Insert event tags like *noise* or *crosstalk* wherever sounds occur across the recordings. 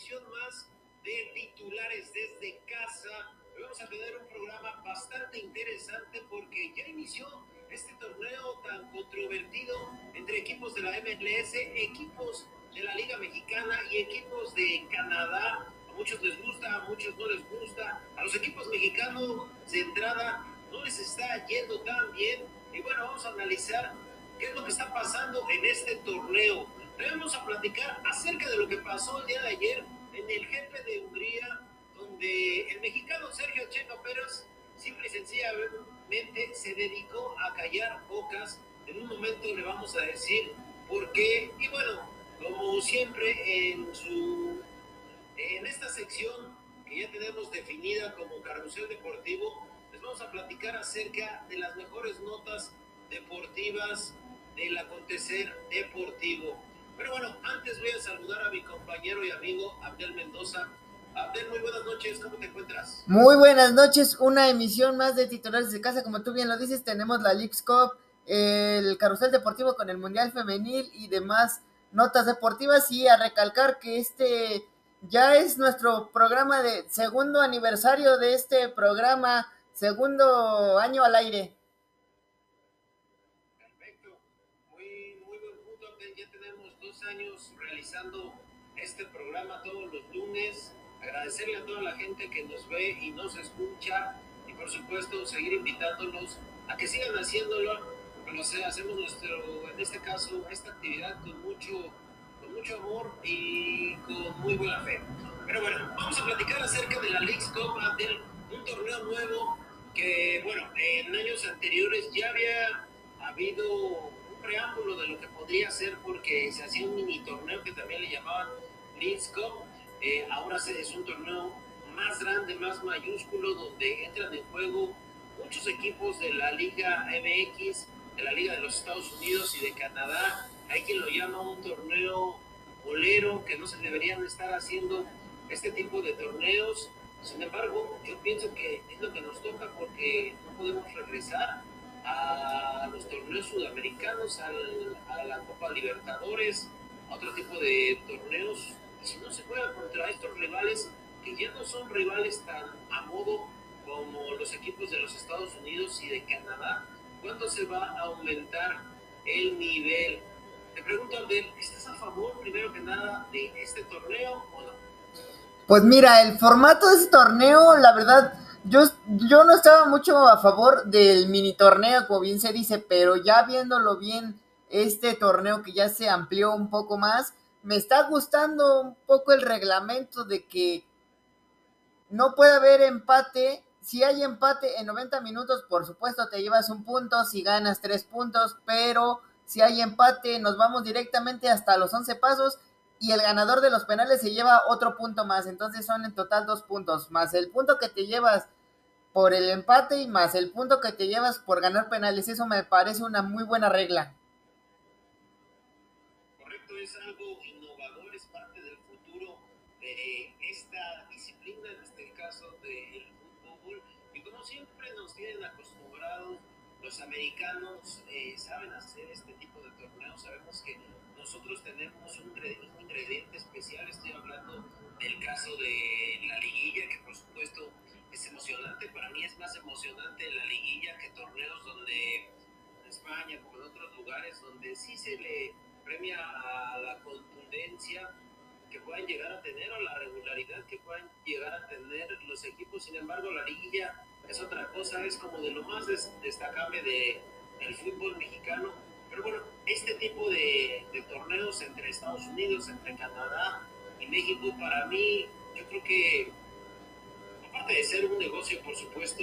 emisión más de titulares desde casa. Hoy vamos a tener un programa bastante interesante porque ya inició este torneo tan controvertido entre equipos de la MLS, equipos de la Liga Mexicana y equipos de Canadá. A muchos les gusta, a muchos no les gusta. A los equipos mexicanos de entrada no les está yendo tan bien. Y bueno, vamos a analizar qué es lo que está pasando en este torneo. Vamos a platicar acerca de lo que pasó el día de ayer en el jefe de Hungría, donde el mexicano Sergio Checo Pérez simple y sencillamente se dedicó a callar bocas. En un momento le vamos a decir por qué. Y bueno, como siempre en su en esta sección que ya tenemos definida como carrusel deportivo, les vamos a platicar acerca de las mejores notas deportivas del acontecer deportivo. Pero bueno, antes voy a saludar a mi compañero y amigo Abdel Mendoza. Abdel, muy buenas noches, ¿cómo te encuentras? Muy buenas noches, una emisión más de titulares de casa, como tú bien lo dices, tenemos la Leagues Cup, el carrusel deportivo con el Mundial Femenil y demás notas deportivas y a recalcar que este ya es nuestro programa de segundo aniversario de este programa, segundo año al aire. Realizando este programa todos los lunes. Agradecerle a toda la gente que nos ve y nos escucha y por supuesto seguir invitándolos a que sigan haciéndolo. Sea, hacemos nuestro, en este caso, esta actividad con mucho, con mucho amor y con muy buena fe. Pero bueno, vamos a platicar acerca de la Leagues Cup, un torneo nuevo que, bueno, en años anteriores ya había habido preámbulo de lo que podría ser porque se hacía un mini torneo que también le llamaban Leeds Cup. Eh, ahora es un torneo más grande, más mayúsculo, donde entran en juego muchos equipos de la Liga MX, de la Liga de los Estados Unidos y de Canadá. Hay quien lo llama un torneo bolero, que no se deberían estar haciendo este tipo de torneos. Sin embargo, yo pienso que es lo que nos toca porque no podemos regresar a los torneos sudamericanos, a la Copa Libertadores, a otro tipo de torneos. Si no se juega contra estos rivales, que ya no son rivales tan a modo como los equipos de los Estados Unidos y de Canadá, ¿cuándo se va a aumentar el nivel? Te pregunto, Abdel, ¿estás a favor, primero que nada, de este torneo o no? Pues mira, el formato de este torneo, la verdad, yo, yo no estaba mucho a favor del mini torneo, como bien se dice, pero ya viéndolo bien, este torneo que ya se amplió un poco más, me está gustando un poco el reglamento de que no puede haber empate. Si hay empate en 90 minutos, por supuesto te llevas un punto, si ganas tres puntos, pero si hay empate nos vamos directamente hasta los 11 pasos y el ganador de los penales se lleva otro punto más. Entonces son en total dos puntos, más el punto que te llevas por el empate y más el punto que te llevas por ganar penales. Eso me parece una muy buena regla. Correcto, es algo innovador, es parte del futuro de esta disciplina, en este caso del fútbol. Y como siempre nos tienen acostumbrados, los americanos eh, saben hacer este tipo de torneos. Sabemos que nosotros tenemos un ingrediente especial, estoy hablando del caso de la liguilla, que por supuesto es emocionante, para mí es más emocionante la liguilla que torneos donde en España, como en otros lugares, donde sí se le premia a la contundencia que puedan llegar a tener o la regularidad que puedan llegar a tener los equipos. Sin embargo, la liguilla es otra cosa, es como de lo más destacable de, del fútbol mexicano pero bueno, este tipo de, torneos entre Estados Unidos, entre Canadá y México, para mí, yo creo que, aparte de ser un negocio, por supuesto,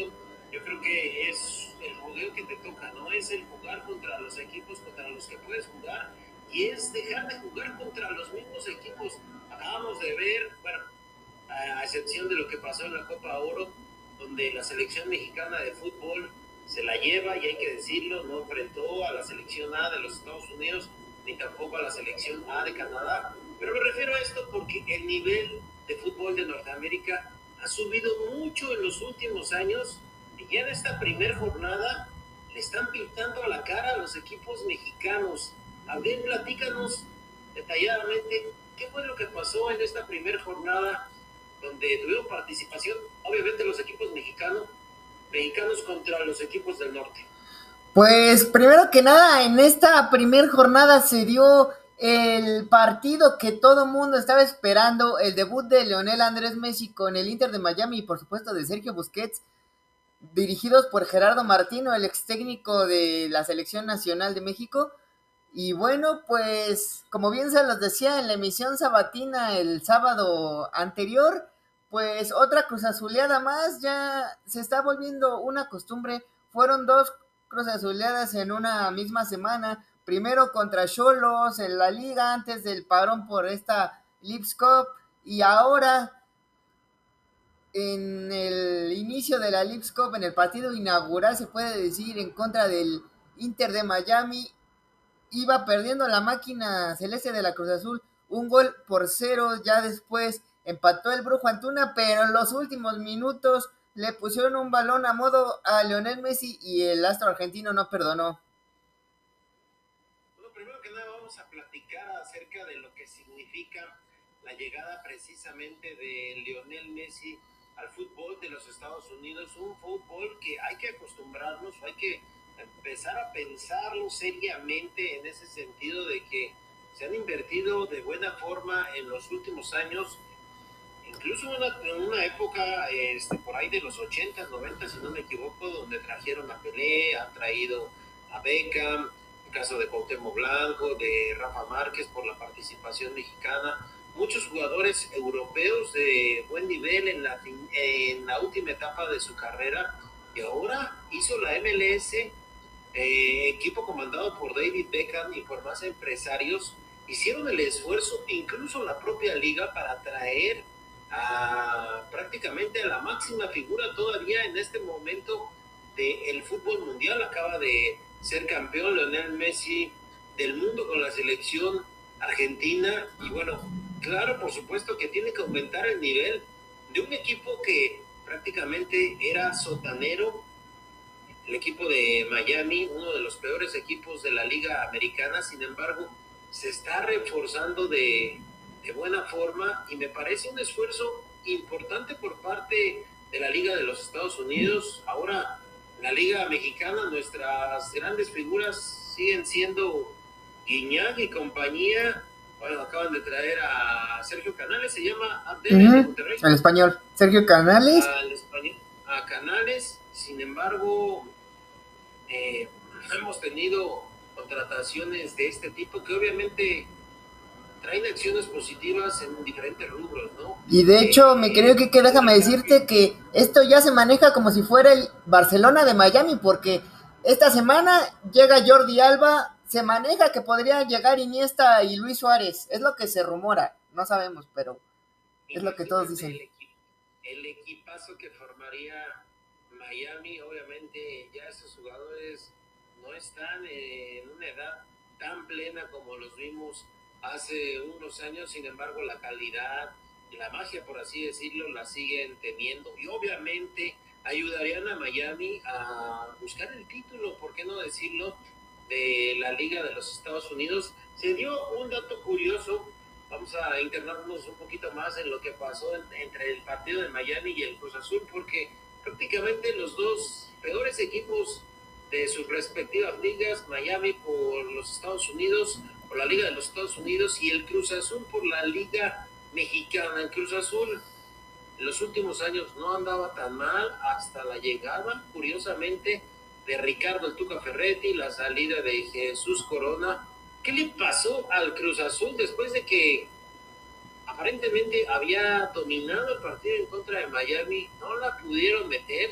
yo creo que es el modelo que te toca, ¿no? Es el jugar contra los equipos contra los que puedes jugar y es dejar de jugar contra los mismos equipos. Acabamos de ver, bueno, a excepción de lo que pasó en la Copa Oro, donde la selección mexicana de fútbol se la lleva y hay que decirlo, no enfrentó a la selección A de los Estados Unidos ni tampoco a la selección A de Canadá. Pero me refiero a esto porque el nivel de fútbol de Norteamérica ha subido mucho en los últimos años y ya en esta primera jornada le están pintando a la cara a los equipos mexicanos. A ver, platícanos detalladamente qué fue lo que pasó en esta primera jornada donde tuvieron participación, obviamente los equipos mexicanos, mexicanos contra los equipos del norte. Pues primero que nada, en esta primera jornada se dio el partido que todo mundo estaba esperando, el debut de Leonel Andrés Messi con el Inter de Miami y por supuesto de Sergio Busquets, dirigidos por Gerardo Martino, el ex técnico de la Selección Nacional de México. Y bueno, pues como bien se los decía en la emisión sabatina el sábado anterior, pues otra cruz azuleada más ya se está volviendo una costumbre. Fueron dos cruz azuleadas en una misma semana. Primero contra Cholos en la liga antes del parón por esta Lips Cup y ahora en el inicio de la Lips Cup, en el partido inaugural, se puede decir, en contra del Inter de Miami, iba perdiendo la máquina celeste de la Cruz Azul un gol por cero, ya después empató el Brujo Antuna, pero en los últimos minutos le pusieron un balón a modo a Lionel Messi y el astro argentino no perdonó. Bueno, primero que nada vamos a platicar acerca de lo que significa la llegada precisamente de Lionel Messi al fútbol de los Estados Unidos, un fútbol que hay que acostumbrarnos, hay que empezar a pensarlo seriamente en ese sentido de que se han invertido de buena forma en los últimos años, incluso en una, época este, por ahí de los 80, 90, si no me equivoco, donde trajeron a Pelé, han traído a Beckham, el caso de Cuauhtémoc Blanco, de Rafa Márquez por la participación mexicana, muchos jugadores europeos de buen nivel en la, en la última etapa de su carrera y ahora hizo la MLS eh, equipo comandado por David Beckham y por más empresarios, hicieron el esfuerzo, incluso la propia liga, para traer a prácticamente a la máxima figura todavía en este momento del fútbol mundial. Acaba de ser campeón Leonel Messi del mundo con la selección argentina y bueno, claro, por supuesto que tiene que aumentar el nivel de un equipo que prácticamente era sotanero el equipo de Miami, uno de los peores equipos de la liga americana, sin embargo, se está reforzando de, buena forma y me parece un esfuerzo importante por parte de la Liga de los Estados Unidos. Ahora, la Liga Mexicana, nuestras grandes figuras siguen siendo Guiñac y compañía. Bueno, acaban de traer a Sergio Canales, se llama Abdel Monterrey. Al español, Sergio Canales. Al español, a Canales, sin embargo, eh, hemos tenido contrataciones de este tipo que obviamente traen acciones positivas en diferentes rubros, ¿no? Y de hecho, me creo que, que déjame decirte que esto ya se maneja como si fuera el Barcelona de Miami, porque esta semana llega Jordi Alba, se maneja que podría llegar Iniesta y Luis Suárez, es lo que se rumora, no sabemos, pero es lo que todos dicen. El, el equipazo que formaría Miami, obviamente ya esos jugadores no están en una edad tan plena como los vimos hace unos años, sin embargo la calidad la magia, por así decirlo, la siguen teniendo y obviamente ayudarían a Miami a buscar el título, ¿por qué no decirlo?, de la Liga de los Estados Unidos. Se dio un dato curioso, vamos a internarnos un poquito más en lo que pasó entre el partido de Miami y el Cruz Azul, porque prácticamente los dos peores equipos de sus respectivas ligas, Miami por los Estados Unidos, por la Liga de los Estados Unidos y el Cruz Azul por la Liga Mexicana. El Cruz Azul en los últimos años no andaba tan mal hasta la llegada, curiosamente, de Ricardo el Tuca Ferretti, la salida de Jesús Corona. ¿Qué le pasó al Cruz Azul después de que aparentemente había dominado el partido en contra de Miami, no la pudieron meter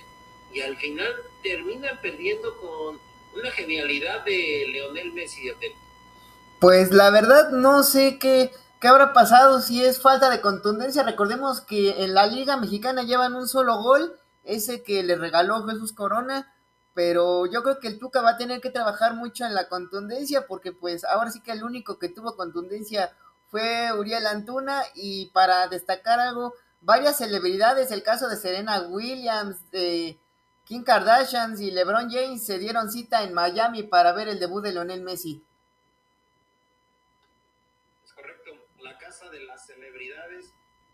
y al final termina perdiendo con una genialidad de Leonel Messi. Pues la verdad no sé qué, qué habrá pasado, si es falta de contundencia. Recordemos que en la Liga Mexicana llevan un solo gol, ese que le regaló Jesús Corona, pero yo creo que el Tuca va a tener que trabajar mucho en la contundencia porque pues ahora sí que el único que tuvo contundencia fue Uriel Antuna y para destacar algo, varias celebridades, el caso de Serena Williams, de Kim Kardashian y LeBron James se dieron cita en Miami para ver el debut de Lionel Messi. casa de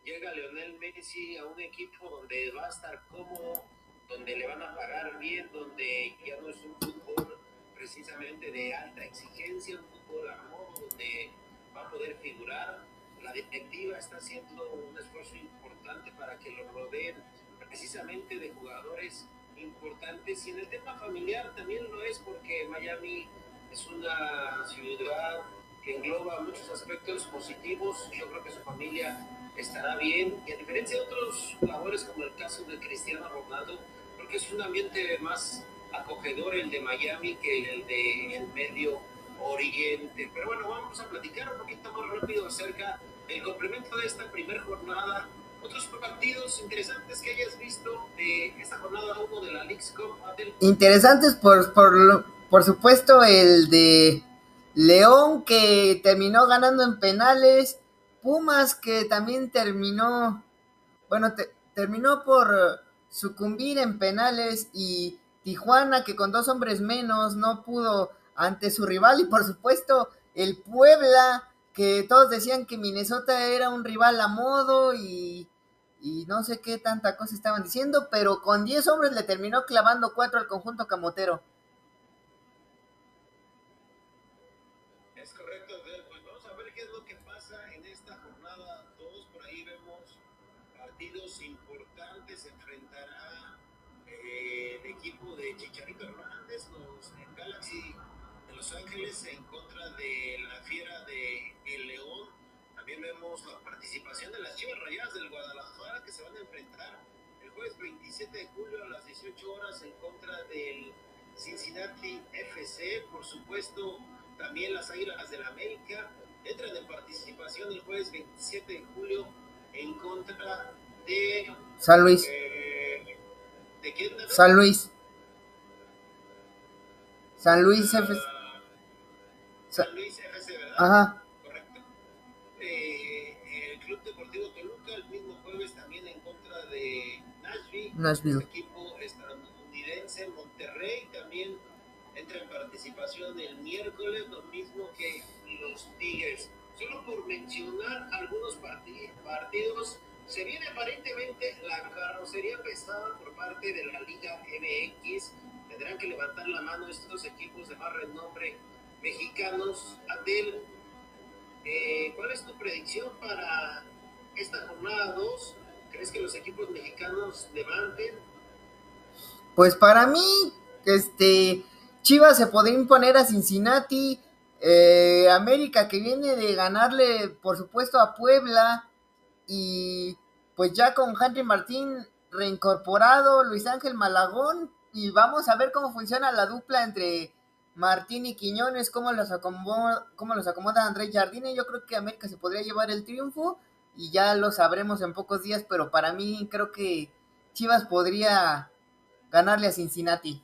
llega Leonel Messi a un equipo donde va a estar cómodo, donde le van a pagar bien, donde ya no es un fútbol precisamente de alta exigencia, un fútbol a modo donde va a poder figurar. La directiva está haciendo un esfuerzo importante para que lo rodeen precisamente de jugadores importantes y en el tema familiar también lo es porque Miami es una ciudad que engloba muchos aspectos positivos. Yo creo que su familia estará bien y a diferencia de otros jugadores como el caso de Cristiano Ronaldo, porque es un ambiente más acogedor el de Miami que el de el Medio Oriente. Pero bueno, vamos a platicar un poquito más rápido acerca del complemento de esta primera jornada. Otros partidos interesantes que hayas visto de esta jornada 1 de la League's Cup. Interesantes por, por, por supuesto el de León que terminó ganando en penales. Pumas que también terminó, bueno, terminó por sucumbir en penales y Tijuana que con dos hombres menos no pudo ante su rival y por supuesto el Puebla que todos decían que Minnesota era un rival a modo y, y no sé qué tanta cosa estaban diciendo, pero con 10 hombres le terminó clavando 4 al conjunto camotero. Chicharito Hernández, los Galaxy de Los Ángeles en contra de la Fiera de El León. También vemos la participación de las Chivas Rayadas del Guadalajara que se van a enfrentar el jueves 27 de julio a las 18 horas en contra del Cincinnati FC. Por supuesto, también las Águilas del América entran en participación el jueves 27 de julio en contra de San Luis. ¿De quién? San Luis. San Luis FC. San Luis FC, ¿verdad? Ajá. Correcto. Eh, el Club Deportivo Toluca el mismo jueves también en contra de Nashville. Nashville. El equipo estadounidense. Monterrey también entra en participación el miércoles, lo mismo que los Tigres. Solo por mencionar algunos partidos, se viene aparentemente la carrocería pesada por parte de la Liga MX tendrán que levantar la mano estos equipos de más renombre mexicanos. Adel, eh, ¿cuál es tu predicción para esta jornada 2? ¿Crees que los equipos mexicanos levanten? Pues para mí, este, Chivas se podría imponer a Cincinnati, eh, América que viene de ganarle, por supuesto, a Puebla, y pues ya con Henry Martín reincorporado, Luis Ángel Malagón, y vamos a ver cómo funciona la dupla entre Martín y Quiñones, cómo los acomoda, cómo los acomoda Jardine. Yo creo que América se podría llevar el triunfo y ya lo sabremos en pocos días, pero para mí creo que Chivas podría ganarle a Cincinnati.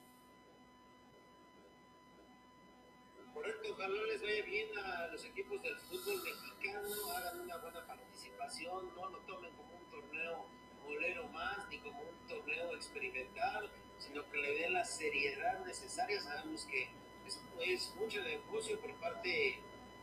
Sino que le dé la seriedad necesaria. Sabemos que es, es mucho negocio por parte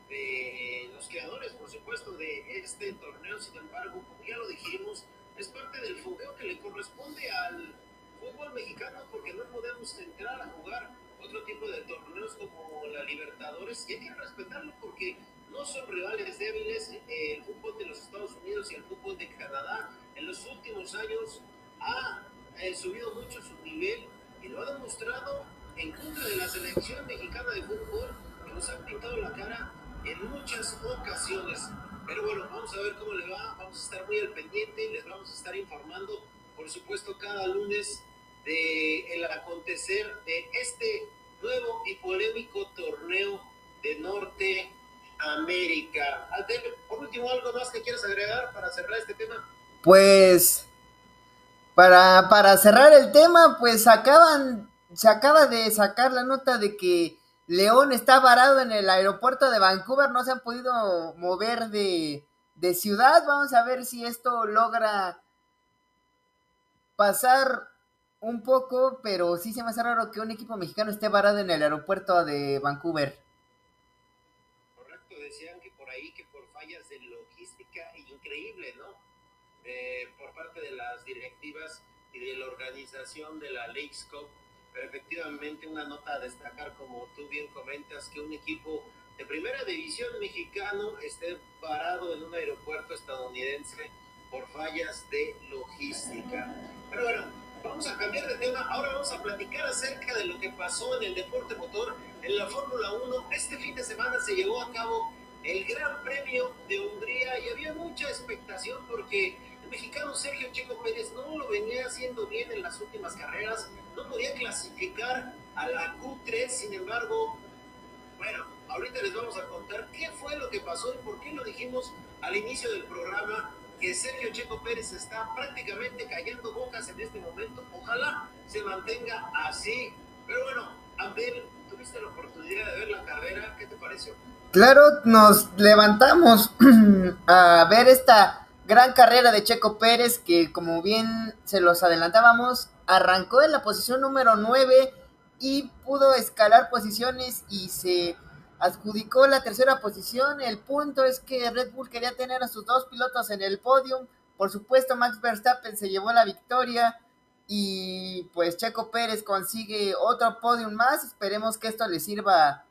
de los creadores, por supuesto, de este torneo. Sin embargo, como ya lo dijimos, es parte del fogueo que le corresponde al fútbol mexicano porque no podemos entrar a jugar otro tipo de torneos como la Libertadores y hay que respetarlo porque no son rivales débiles el fútbol de los Estados Unidos y el fútbol de Canadá. En los últimos años ha ha subido mucho su nivel y lo ha demostrado en contra de la selección mexicana de fútbol que nos ha pintado la cara en muchas ocasiones. Pero bueno, vamos a ver cómo le va, vamos a estar muy al pendiente, les vamos a estar informando, por supuesto, cada lunes de el acontecer de este nuevo y polémico torneo de Norteamérica. por último, ¿algo más que quieras agregar para cerrar este tema? Pues para, para cerrar el tema, pues acaban, se acaba de sacar la nota de que León está varado en el aeropuerto de Vancouver, no se han podido mover de, de ciudad. Vamos a ver si esto logra pasar un poco, pero sí se me hace raro que un equipo mexicano esté varado en el aeropuerto de Vancouver. Correcto, decían que por ahí, que por fallas de logística increíble, ¿no? Por parte de las directivas y de la organización de la Lakes Cup. Pero efectivamente una nota a destacar, como tú bien comentas, que un equipo de primera división mexicano esté parado en un aeropuerto estadounidense por fallas de logística. Pero bueno, vamos a cambiar de tema. Ahora vamos a platicar acerca de lo que pasó en el deporte motor en la Fórmula 1. Este fin de semana se llevó a cabo el Gran Premio de Hungría y había mucha expectación porque el mexicano Sergio Checo Pérez no lo venía haciendo bien en las últimas carreras, no podía clasificar a la Q3, sin embargo, bueno, ahorita les vamos a contar qué fue lo que pasó y por qué lo dijimos al inicio del programa que Sergio Checo Pérez está prácticamente cayendo bocas en este momento. Ojalá se mantenga así. Pero bueno, Abel, tuviste la oportunidad de ver la carrera. ¿Qué te pareció? Claro, nos levantamos *clears throat* a ver esta gran carrera de Checo Pérez que como bien se los adelantábamos, arrancó en la posición número 9 y pudo escalar posiciones y se adjudicó la tercera posición. El punto es que Red Bull quería tener a sus dos pilotos en el podium. Por supuesto, Max Verstappen se llevó la victoria y pues Checo Pérez consigue otro podium más. Esperemos que esto le sirva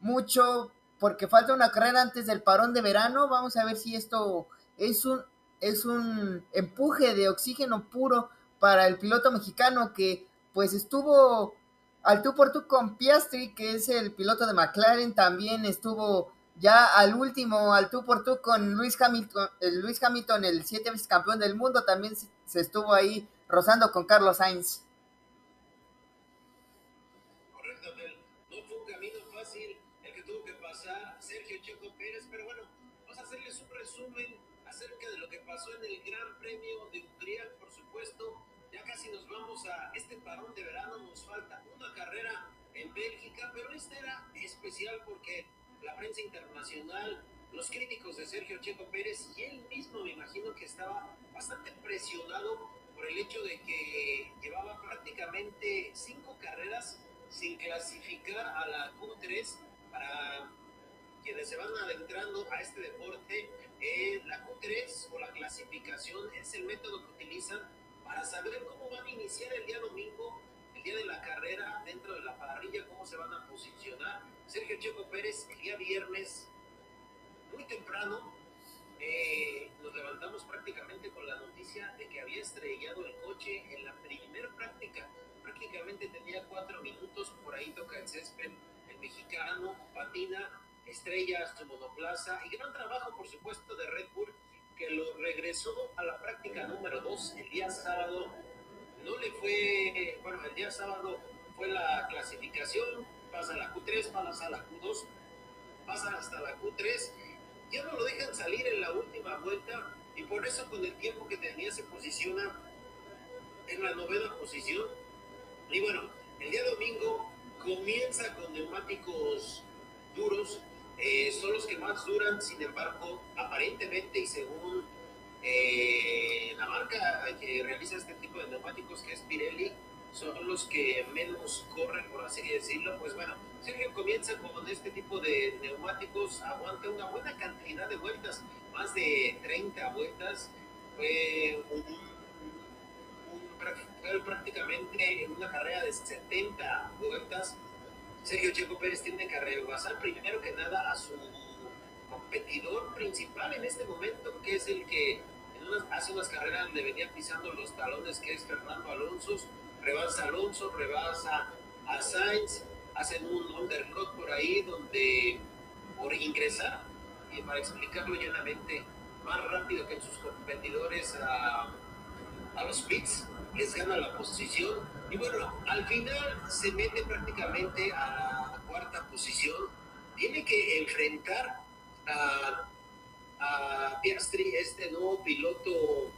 mucho porque falta una carrera antes del parón de verano. Vamos a ver si esto es un es un empuje de oxígeno puro para el piloto mexicano que pues estuvo al tú por tú con Piastri, que es el piloto de McLaren, también estuvo ya al último, al tú por tú con Luis Hamilton, el Luis Hamilton, el siete veces campeón del mundo, también se, estuvo ahí rozando con Carlos Sainz. Pasó en el Gran Premio de Hungría, por supuesto, ya casi nos vamos a este parón de verano, nos falta una carrera en Bélgica, pero esta era especial porque la prensa internacional, los críticos de Sergio Checo Pérez y él mismo me imagino que estaba bastante presionado por el hecho de que llevaba prácticamente cinco carreras sin clasificar a la Q3 para quienes se van adentrando a este deporte. Eh, la Q3 o la clasificación es el método que utilizan para saber cómo van a iniciar el día domingo, el día de la carrera, dentro de la parrilla, cómo se van a posicionar. Sergio Checo Pérez, el día viernes, muy temprano, eh, nos levantamos prácticamente con la noticia de que había estrellado el coche en la primera práctica. Prácticamente tenía cuatro minutos, por ahí toca el césped, el mexicano patina, estrella su monoplaza y gran trabajo, por supuesto, de Red Bull que lo regresó a la práctica número 2 el día sábado. No le fue, bueno, el día sábado fue la clasificación, pasa la Q3, pasa la Q2, pasa hasta la Q3, ya no lo dejan salir en la última vuelta y por eso con el tiempo que tenía se posiciona en la novena posición. Y bueno, el día domingo comienza con neumáticos duros, eh, son los que más duran, sin embargo, aparentemente y según eh, la marca que realiza este tipo de neumáticos, que es Pirelli, son los que menos corren, por así decirlo. Pues bueno, Sergio comienza con este tipo de neumáticos, aguanta una buena cantidad de vueltas, más de 30 vueltas. Fue, un, fue prácticamente una carrera de 70 vueltas Sergio Checo Pérez tiene que rebasar primero que nada a su competidor principal en este momento, que es el que hace unas carreras donde venía pisando los talones, que es Fernando Alonso, rebasa Alonso, rebasa a Sainz, hacen un undercut por ahí donde por ingresar, y para explicarlo llenamente, más rápido que sus competidores a, a los pits, les gana la posición y bueno, al final se mete prácticamente a la cuarta posición. Tiene que enfrentar a, a Piastri, este nuevo piloto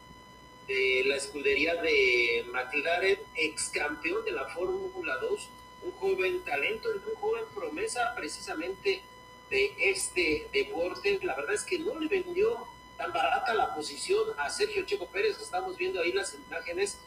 de la escudería de McLaren, ex campeón de la Fórmula 2, un joven talento, un joven promesa precisamente de este deporte. La verdad es que no le vendió tan barata la posición a Sergio Checo Pérez. Estamos viendo ahí las imágenes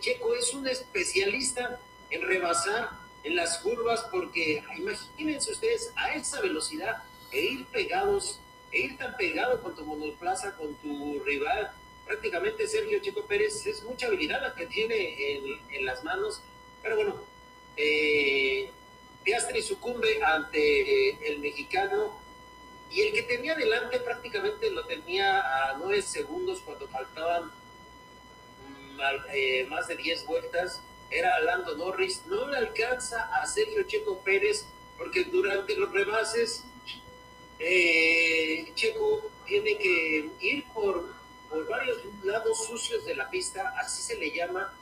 Checo es un especialista en rebasar en las curvas porque imagínense ustedes a esa velocidad e ir pegados e ir tan pegado con tu monoplaza, con tu rival. Prácticamente Sergio Checo Pérez es mucha habilidad la que tiene en, en las manos, pero bueno, eh, Piastri sucumbe ante eh, el mexicano y el que tenía delante prácticamente lo tenía a nueve segundos cuando faltaban mm, eh, más de diez vueltas. Era Lando Norris. No le alcanza a Sergio Checo Pérez porque durante los rebases eh, Checo tiene que ir por, por varios lados sucios de la pista, así se le llama,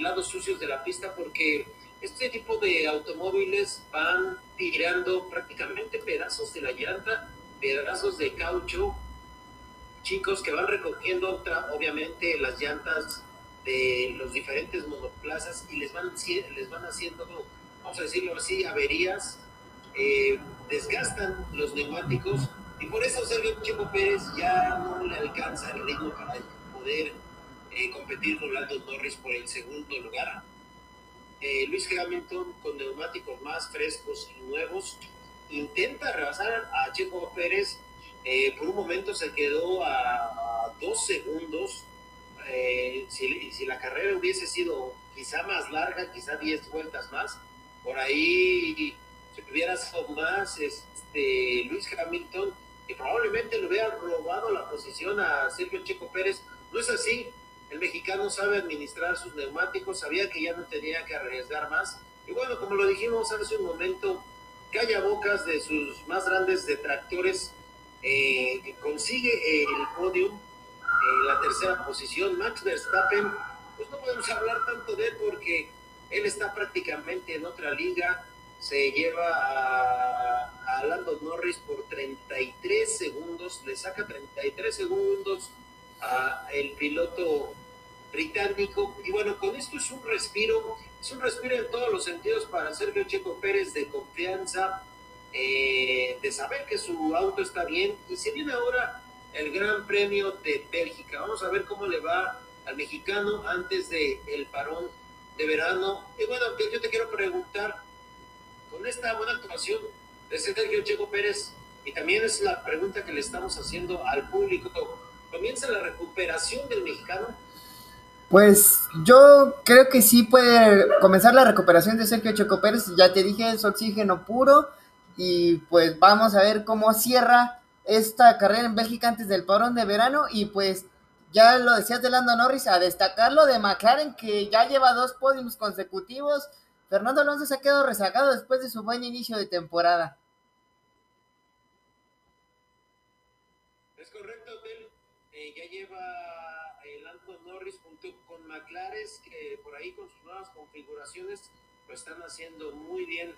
lados sucios de la pista porque este tipo de automóviles van tirando prácticamente pedazos de la llanta, pedazos de caucho, chicos que van recogiendo obviamente las llantas de los diferentes monoplazas y les van, les van haciendo, vamos a decirlo así, averías, eh, desgastan los neumáticos y por eso Sergio Checo Pérez ya no le alcanza el ritmo para poder eh, competir con Lando Norris por el segundo lugar. Eh, Luis Hamilton con neumáticos más frescos y nuevos intenta rebasar a Checo Pérez. Eh, por un momento se quedó a, dos segundos. Eh, si, si, la carrera hubiese sido quizá más larga, quizá 10 vueltas más, por ahí se hubiera sido más este, Luis Hamilton y probablemente le hubiera robado la posición a Sergio Checo Pérez. No es así, el mexicano sabe administrar sus neumáticos, sabía que ya no tenía que arriesgar más. Y bueno, como lo dijimos hace un momento, calla bocas de sus más grandes detractores, eh, que consigue el podium, en la tercera posición. Max Verstappen, pues no podemos hablar tanto de él porque él está prácticamente en otra liga. Se lleva a, a Lando Norris por 33 segundos, le saca 33 segundos a el piloto británico. Y bueno, con esto es un respiro, es un respiro en todos los sentidos para Sergio Checo Pérez de confianza, eh, de saber que su auto está bien. Y se viene ahora el Gran Premio de Bélgica. Vamos a ver cómo le va al mexicano antes del el parón de verano. Y bueno, yo te quiero preguntar, con esta buena actuación de Sergio Checo Pérez, y también es la pregunta que le estamos haciendo al público, ¿comienza la recuperación del mexicano? Pues yo creo que sí puede comenzar la recuperación de Sergio Checo Pérez. Ya te dije, es oxígeno puro. Y pues vamos a ver cómo cierra esta carrera en Bélgica antes del parón de verano. Y pues ya lo decías de Lando Norris, a destacarlo de McLaren, que ya lleva dos podiums consecutivos. Fernando Alonso se ha quedado rezagado después de su buen inicio de temporada. Es correcto, eh, ya lleva con McLaren, que por ahí con sus nuevas configuraciones lo están haciendo muy bien.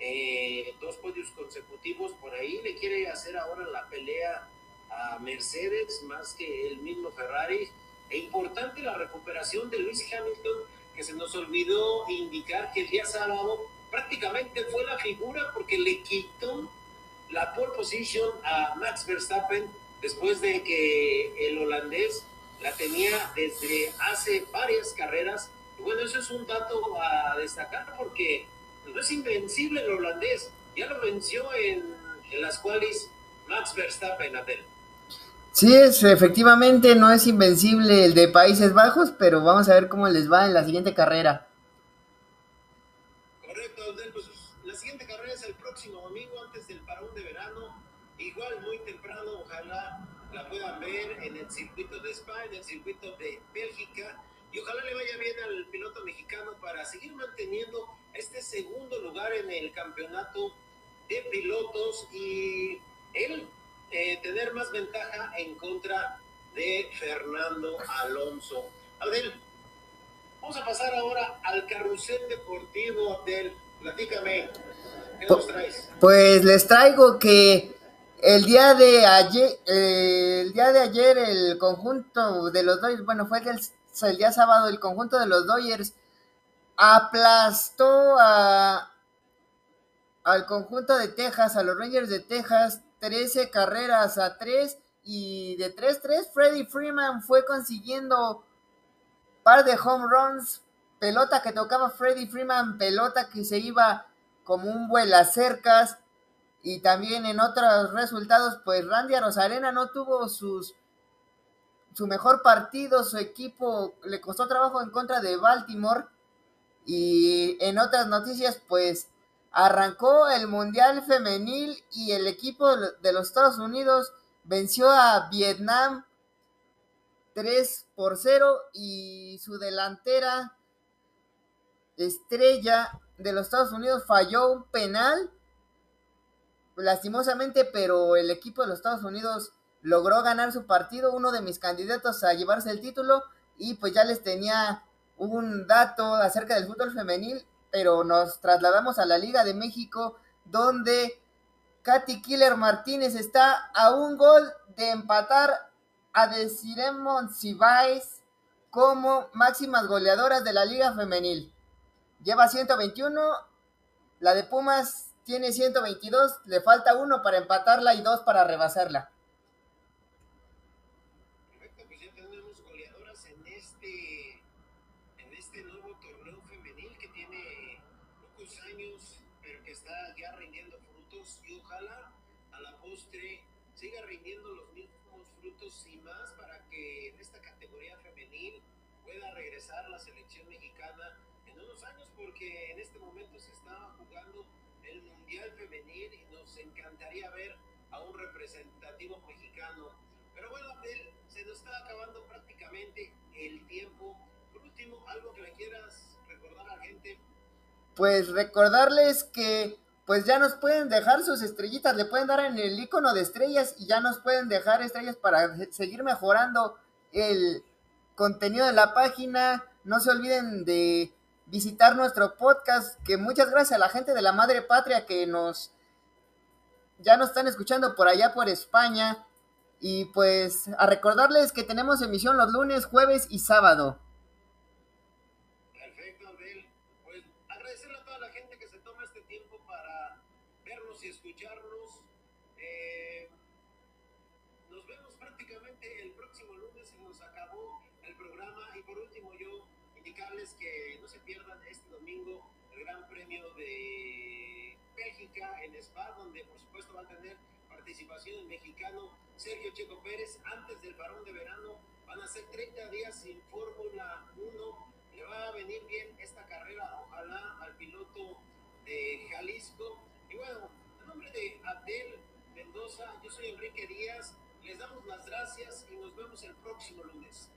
Eh, dos podios consecutivos, por ahí le quiere hacer ahora la pelea a Mercedes más que el mismo Ferrari. E importante la recuperación de Luis Hamilton, que se nos olvidó indicar que el día sábado prácticamente fue la figura porque le quitó la pole position a Max Verstappen después de que el holandés la tenía desde hace varias carreras. bueno, eso es un dato a destacar porque no es invencible el holandés. Ya lo venció en, las cuales Max Verstappen, Adel. Sí, es, efectivamente no es invencible el de Países Bajos, pero vamos a ver cómo les va en la siguiente carrera. Correcto, pues la siguiente carrera es el próximo domingo antes del parón de verano. Igual muy temprano, ojalá la puedan ver en el circuito de España, en el circuito de Bélgica. Y ojalá le vaya bien al piloto mexicano para seguir manteniendo este segundo lugar en el campeonato de pilotos y él eh, tener más ventaja en contra de Fernando Alonso. Adel, vamos a pasar ahora al carrusel deportivo del. Platícame, ¿qué nos traes? Pues les traigo que el día de ayer, eh, el día de ayer el conjunto de los Dodgers, bueno, fue el, el día sábado el conjunto de los Dodgers aplastó a, al conjunto de Texas, a los Rangers de Texas, 13 carreras a 3 y de 3-3 Freddy Freeman fue consiguiendo par de home runs, pelota que tocaba Freddy Freeman, pelota que se iba como un vuela cercas Y también en otros resultados, pues Randy Rosarena no tuvo sus su mejor partido, su equipo le costó trabajo en contra de Baltimore. Y en otras noticias, pues arrancó el Mundial Femenil y el equipo de los Estados Unidos venció a Vietnam 3 por 0 y su delantera estrella de los Estados Unidos falló un penal lastimosamente, pero el equipo de los Estados Unidos logró ganar su partido, uno de mis candidatos a llevarse el título y pues ya les tenía un dato acerca del fútbol femenil, pero nos trasladamos a la Liga de México donde Katy Killer Martínez está a un gol de empatar a Desiree Monsiváis como máximas goleadoras de la Liga Femenil. Lleva 121, la de Pumas tiene 122, le falta uno para empatarla y dos para rebasarla. Siga rindiendo los mismos frutos y más para que en esta categoría femenil pueda regresar la selección mexicana en unos años porque en este momento se está jugando el Mundial Femenil y nos encantaría ver a un representativo mexicano. Pero bueno, Abdel, se nos está acabando prácticamente el tiempo. Algo que le quieras recordar a la gente. Pues recordarles que pues ya nos pueden dejar sus estrellitas, le pueden dar en el icono de estrellas y ya nos pueden dejar estrellas para seguir mejorando el contenido de la página. No se olviden de visitar nuestro podcast, que muchas gracias a la gente de la Madre Patria que nos ya nos están escuchando por allá por España y pues a recordarles que tenemos emisión los lunes, jueves y sábado. Que no se pierdan este domingo el Gran Premio de Bélgica en Spa, donde por supuesto va a tener participación el mexicano Sergio Checo Pérez. Antes del varón de verano van a ser 30 días sin Fórmula 1. Le va a venir bien esta carrera, ojalá al piloto de Jalisco. Y bueno, de Abdel Mendoza, yo soy Enrique Díaz. Les damos las gracias y nos vemos el próximo lunes.